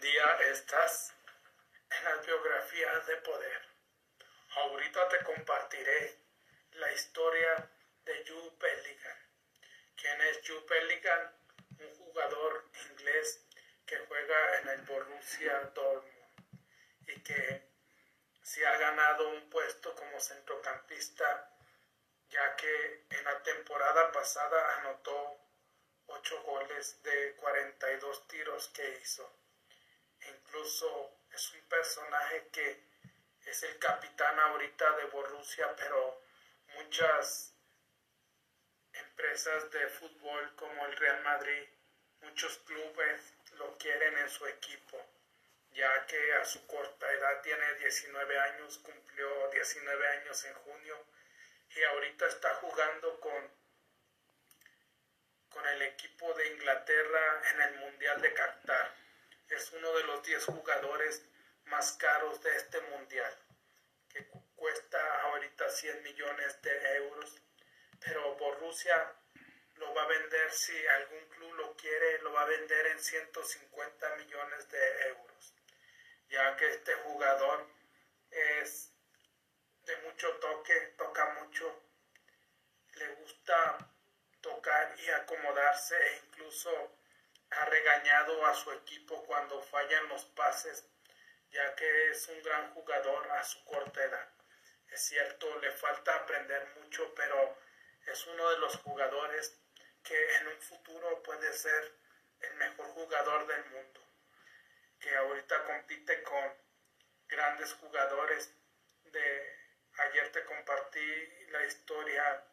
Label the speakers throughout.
Speaker 1: Día, estás en las biografías de poder. Ahorita te compartiré la historia de Jude Bellingham. ¿Quién es Jude Bellingham? Un jugador inglés que juega en el Borussia Dortmund y que se ha ganado un puesto como centrocampista ya que en la temporada pasada anotó 8 goles de 42 tiros que hizo. Incluso es un personaje que es el capitán ahorita de Borussia, pero muchas empresas de fútbol como el Real Madrid, muchos clubes lo quieren en su equipo, ya que a su corta edad tiene 19 años, cumplió 19 años en junio y ahorita está jugando con con el equipo de Inglaterra en el Mundial de Qatar. Es uno de los 10 jugadores más caros de este Mundial, que cuesta ahorita 100 millones de euros, pero Borussia lo va a vender, si algún club lo quiere, lo va a vender en 150 millones de euros, ya que este jugador es de mucho toque, toca mucho, le gusta tocar y acomodarse e incluso ha regañado a su equipo cuando fallan los pases, ya que es un gran jugador a su corta edad. Es cierto, le falta aprender mucho, pero es uno de los jugadores que en un futuro puede ser el mejor jugador del mundo, que ahorita compite con grandes jugadores de ayer te compartí la historia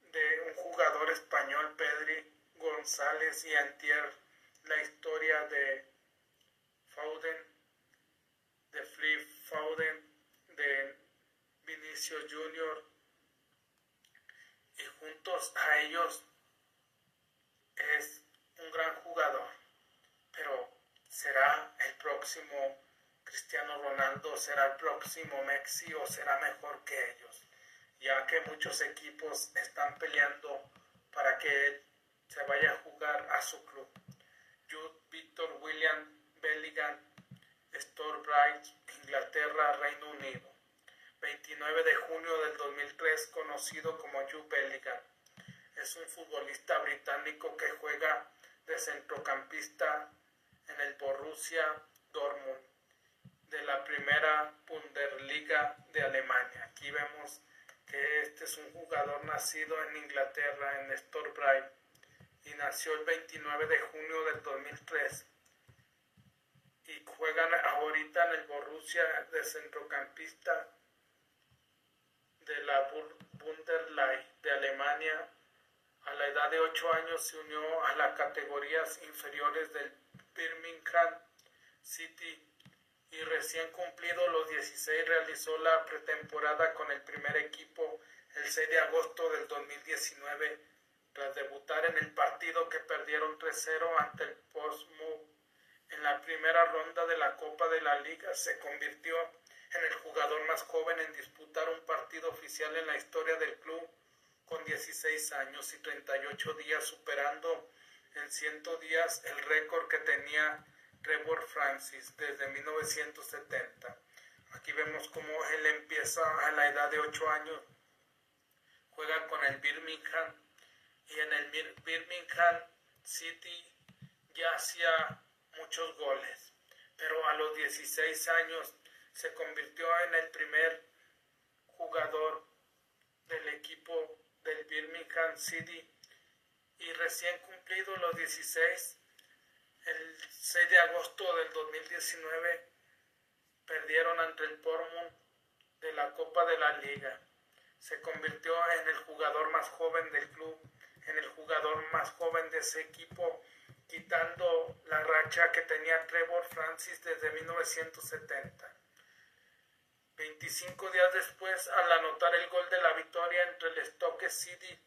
Speaker 1: de un jugador español, Pedri González, y Antier, la historia de Foden, de Flip Foden, de Vinicio Junior, y juntos a ellos es un gran jugador, pero será el próximo Cristiano Ronaldo, será el próximo Messi o será mejor que ellos ya que muchos equipos están peleando para que se vaya a jugar a su club. Jude Victor William Bellingham, Bright, Inglaterra, Reino Unido. 29 de junio del 2003, conocido como Jude Bellingham. Es un futbolista británico que juega de centrocampista en el Borussia Dortmund de la primera Bundesliga de Alemania. Aquí vemos que este es un jugador nacido en Inglaterra, en Bright, nació el 29 de junio del 2003. Y juegan ahorita en el Borussia de centrocampista de la Bundesliga de Alemania. A la edad de 8 años se unió a las categorías inferiores del Birmingham City y recién cumplido los 16 realizó la pretemporada con el primer equipo el 6 de agosto del 2019 tras debutar en el partido que perdieron 3-0 ante el Portsmouth en la primera ronda de la Copa de la Liga se convirtió en el jugador más joven en disputar un partido oficial en la historia del club con 16 años y 38 días superando en 100 días el récord que tenía Trevor Francis desde 1970. Aquí vemos cómo él empieza a la edad de 8 años, juega con el Birmingham y en el Birmingham City ya hacía muchos goles, pero a los 16 años se convirtió en el primer jugador del equipo del Birmingham City y recién cumplido los 16 el 6 de agosto del 2019 perdieron ante el Pormon de la Copa de la Liga. Se convirtió en el jugador más joven del club, en el jugador más joven de ese equipo, quitando la racha que tenía Trevor Francis desde 1970. 25 días después, al anotar el gol de la victoria entre el Stoke City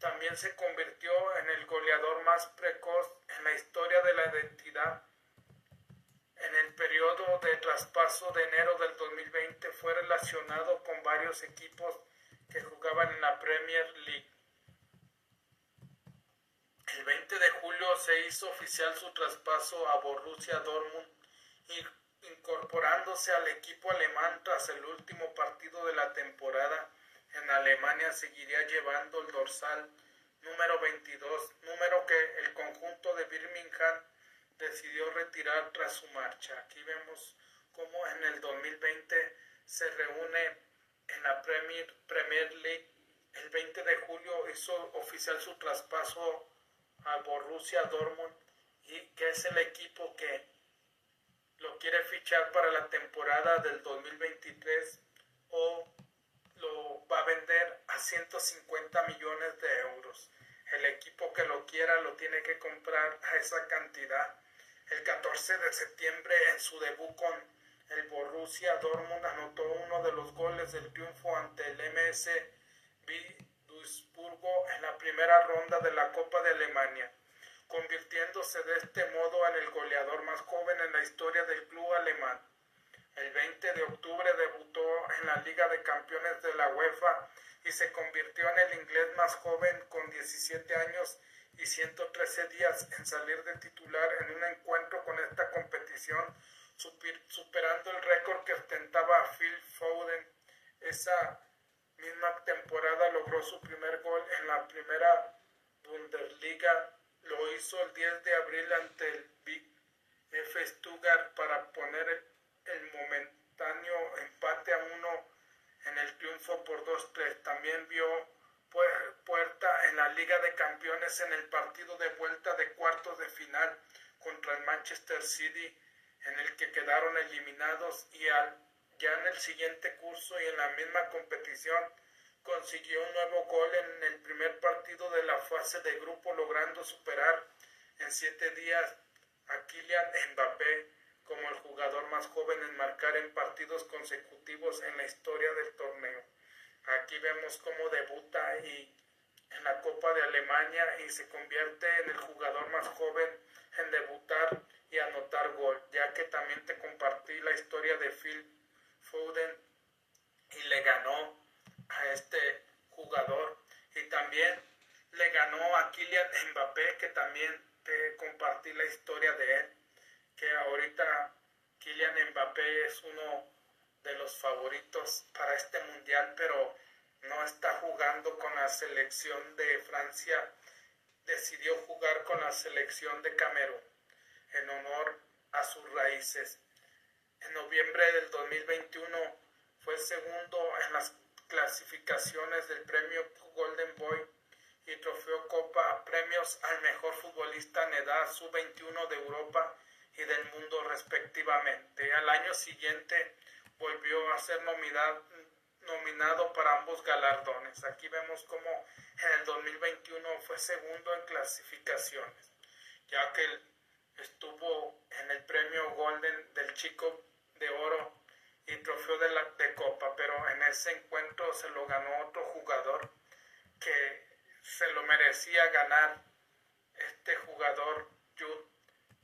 Speaker 1: también se convirtió en el goleador más precoz en la historia de la identidad. En el periodo de traspaso de enero del 2020 fue relacionado con varios equipos que jugaban en la Premier League. El 20 de se hizo oficial su traspaso a Borussia Dortmund, incorporándose al equipo alemán tras el último partido de la temporada. En Alemania seguiría llevando el dorsal número 22, número que el conjunto de Birmingham decidió retirar tras su marcha. Aquí vemos cómo en el 2020 se reúne en la Premier, Premier League. El 20 de julio hizo oficial su traspaso al Borussia Dortmund y que es el equipo que lo quiere fichar para la temporada del 2023 o lo va a vender a 150 millones de euros. El equipo que lo quiera lo tiene que comprar a esa cantidad. El 14 de septiembre en su debut con el Borussia Dortmund anotó uno de los goles del triunfo ante el MSV Duisburgo en la primera ronda de la Copa de Alemania, convirtiéndose de este modo en el goleador más joven en la historia del club alemán. El 20 de octubre debutó en la Liga de Campeones de la UEFA y se convirtió en el inglés más joven con 17 años y 113 días en salir de titular en un encuentro con esta competición, superando el récord que ostentaba Phil Foden. Esa misma temporada logró su primer gol en la primera Bundesliga. Lo hizo el 10 de abril ante el Big F Stuttgart para poner el momentáneo empate a uno en el triunfo por 2-3. También vio puerta en la Liga de Campeones en el partido de vuelta de cuartos de final contra el Manchester City, en el que quedaron eliminados y al, ya en el siguiente curso y en la misma competición consiguió un nuevo gol en el primer partido de la fase de grupo logrando superar en siete días a Kylian Mbappé como el jugador más joven en marcar en partidos consecutivos en la historia del torneo. Aquí vemos cómo debuta y en la Copa de Alemania y se convierte en el jugador más joven en debutar y anotar gol, ya que también te compartí la historia de Phil Foden y le ganó a este jugador y también le ganó a Kylian Mbappé que también te compartí la historia de él que ahorita Kylian Mbappé es uno de los favoritos para este mundial, pero no está jugando con la selección de Francia, decidió jugar con la selección de Camerún en honor a sus raíces. En noviembre del 2021 fue segundo en las clasificaciones del premio Golden Boy y trofeo Copa premios al mejor futbolista en edad sub-21 de Europa y del mundo respectivamente. Al año siguiente volvió a ser nominado para ambos galardones. Aquí vemos como en el 2021 fue segundo en clasificaciones, ya que estuvo en el premio Golden del Chico de Oro y trofeo de, la, de Copa, pero en ese encuentro se lo ganó otro jugador que se lo merecía ganar este jugador Jude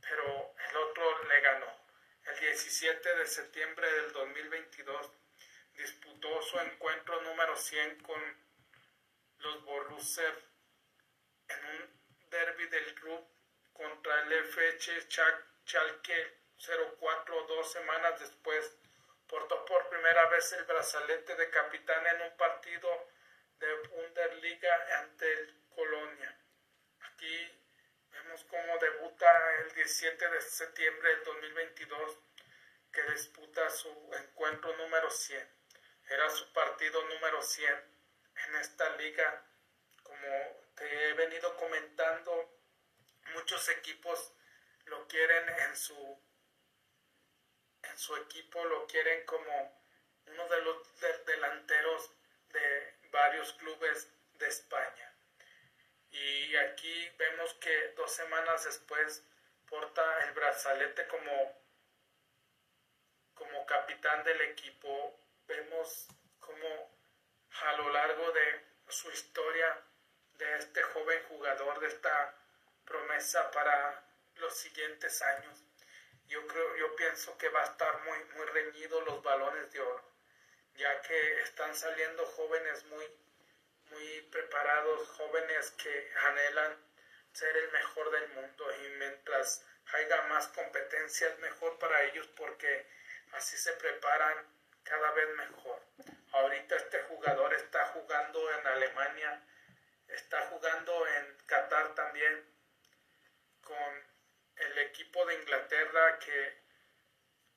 Speaker 1: pero el otro le ganó. El 17 de septiembre del 2022 disputó su encuentro número 100 con los Borussia en un derby del club contra el FH Chalke 04 dos semanas después. Portó por primera vez el brazalete de capitán en un partido de Bundesliga ante el Colonia. Aquí Vemos cómo debuta el 17 de septiembre del 2022, que disputa su encuentro número 100. Era su partido número 100 en esta liga. Como te he venido comentando, muchos equipos lo quieren en su en su equipo lo quieren como uno de los delanteros de varios clubes de España. Y aquí vemos que dos semanas después porta el brazalete como, como capitán del equipo. Vemos como a lo largo de su historia de este joven jugador, de esta promesa para los siguientes años. Yo creo, yo pienso que va a estar muy, muy reñido los balones de oro, ya que están saliendo jóvenes muy, muy preparados, jóvenes que anhelan ser el mejor del mundo y mientras haya más competencia es mejor para ellos porque así se preparan cada vez mejor. Ahorita este jugador está jugando en Alemania, está jugando en Qatar también con el equipo de Inglaterra que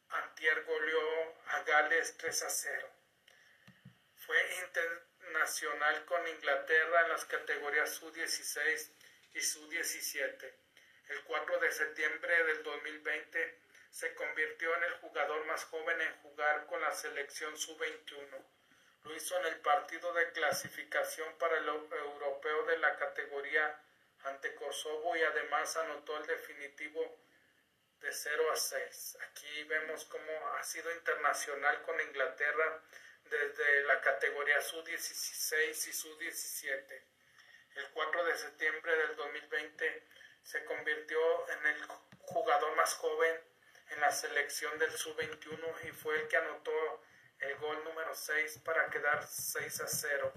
Speaker 1: antier goleó a Gales 3 a 0. Fue internacional con Inglaterra en las categorías Su-16 y Su-17. El 4 de septiembre del 2020 se convirtió en el jugador más joven en jugar con la selección Su-21. Lo hizo en el partido de clasificación para el europeo de la categoría ante Kosovo y además anotó el definitivo de 0 a 6. Aquí vemos cómo ha sido internacional con Inglaterra desde la categoría Su-16 y Su-17. El 4 de septiembre del 2020 se convirtió en el jugador más joven en la selección del Sub-21 y fue el que anotó el gol número 6 para quedar 6 a 0.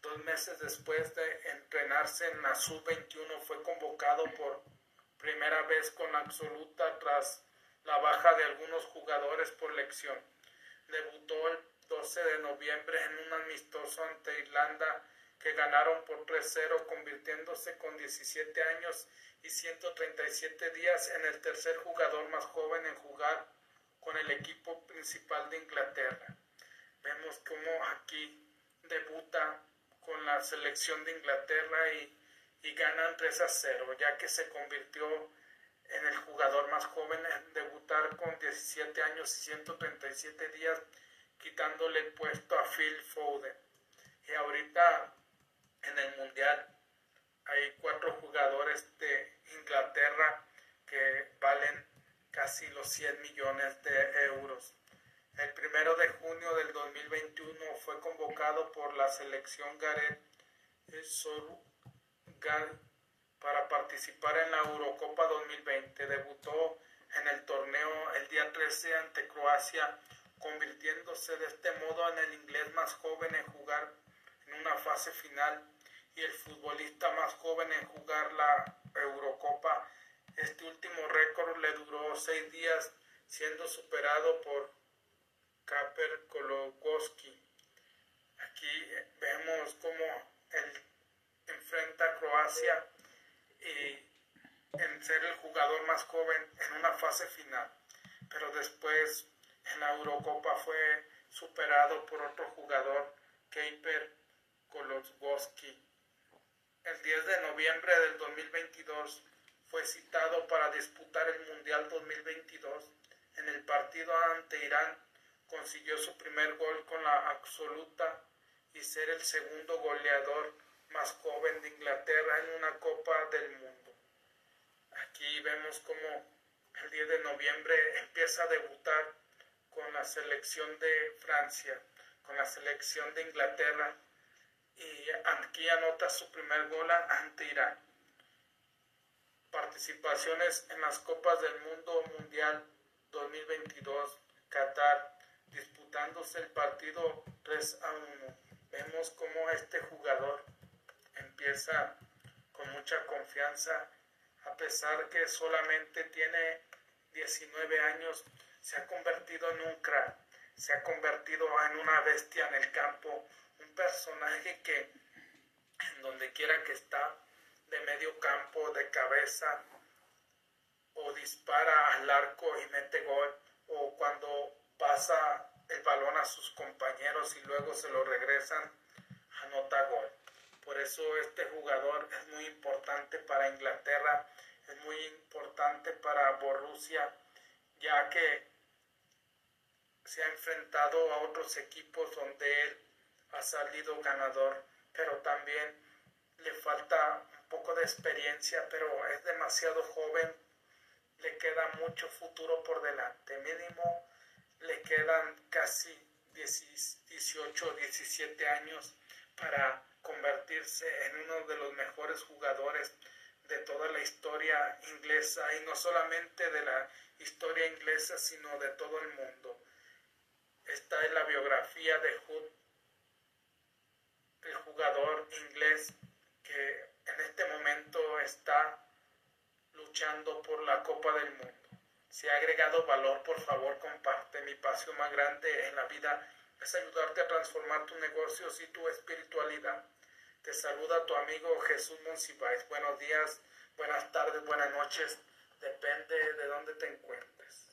Speaker 1: Dos meses después de entrenarse en la Sub-21 fue convocado por primera vez con absoluta tras la baja de algunos jugadores por lección. Debutó el 12 de noviembre en un amistoso ante Irlanda que ganaron por 3-0 convirtiéndose con 17 años y 137 días en el tercer jugador más joven en jugar con el equipo principal de Inglaterra. Vemos cómo aquí debuta con la selección de Inglaterra y, ganan 3 a 0, ya que se convirtió en el jugador más joven en debutar con 17 años y 137 días, quitándole el puesto a Phil Foden. Y ahorita en el Mundial hay cuatro jugadores de Inglaterra que valen casi los 100 millones de euros. El primero de junio del 2021 fue convocado por la selección Gareth Southgate para participar en la Eurocopa 2020. Debutó en el torneo el día 13 ante Croacia, convirtiéndose de este modo en el inglés más joven en jugar en una fase final y el futbolista más joven en jugar la Eurocopa. Este último récord le duró seis días, siendo superado por Kaper Kologowski. Aquí vemos cómo él enfrenta a Croacia y en ser el jugador más joven en una fase final. Pero después en la Eurocopa fue superado por otro jugador, Kaper Kologowski el 10 de noviembre del 2022 fue citado para disputar el Mundial 2022. En el partido ante Irán consiguió su primer gol con la absoluta y ser el segundo goleador más joven de Inglaterra en una Copa del Mundo. Aquí vemos como el 10 de noviembre empieza a debutar con la selección de Francia, con la selección de Inglaterra y aquí anota su primer gol ante Irán. Participaciones en las Copas del Mundo Mundial 2022, Qatar, disputándose el partido 3 a 1. Vemos cómo este jugador empieza con mucha confianza, a pesar que solamente tiene 19 años, se ha convertido en un crack, se ha convertido en una bestia en el campo, personaje que en donde quiera que está, de medio campo, de cabeza, o dispara al arco y mete gol, o cuando pasa el balón a sus compañeros y luego se lo regresan, anota gol. Por eso este jugador es muy importante para Inglaterra, es muy importante para Borussia, ya que se ha enfrentado a otros equipos donde él ha salido ganador, pero también le falta un poco de experiencia, pero es demasiado joven, le queda mucho futuro por delante, mínimo le quedan casi 18, 17 años para convertirse en uno de los mejores jugadores de toda la historia inglesa y no solamente de la historia inglesa, sino de todo el mundo. Esta es la biografía de Hood el jugador inglés que en este momento está luchando por la Copa del Mundo. Si ha agregado valor, por favor, comparte. Mi pasión más grande en la vida es ayudarte a transformar tus negocios y tu espiritualidad. Te saluda tu amigo Jesús Monsiváis. Buenos días, buenas tardes, buenas noches. Depende de dónde te encuentres.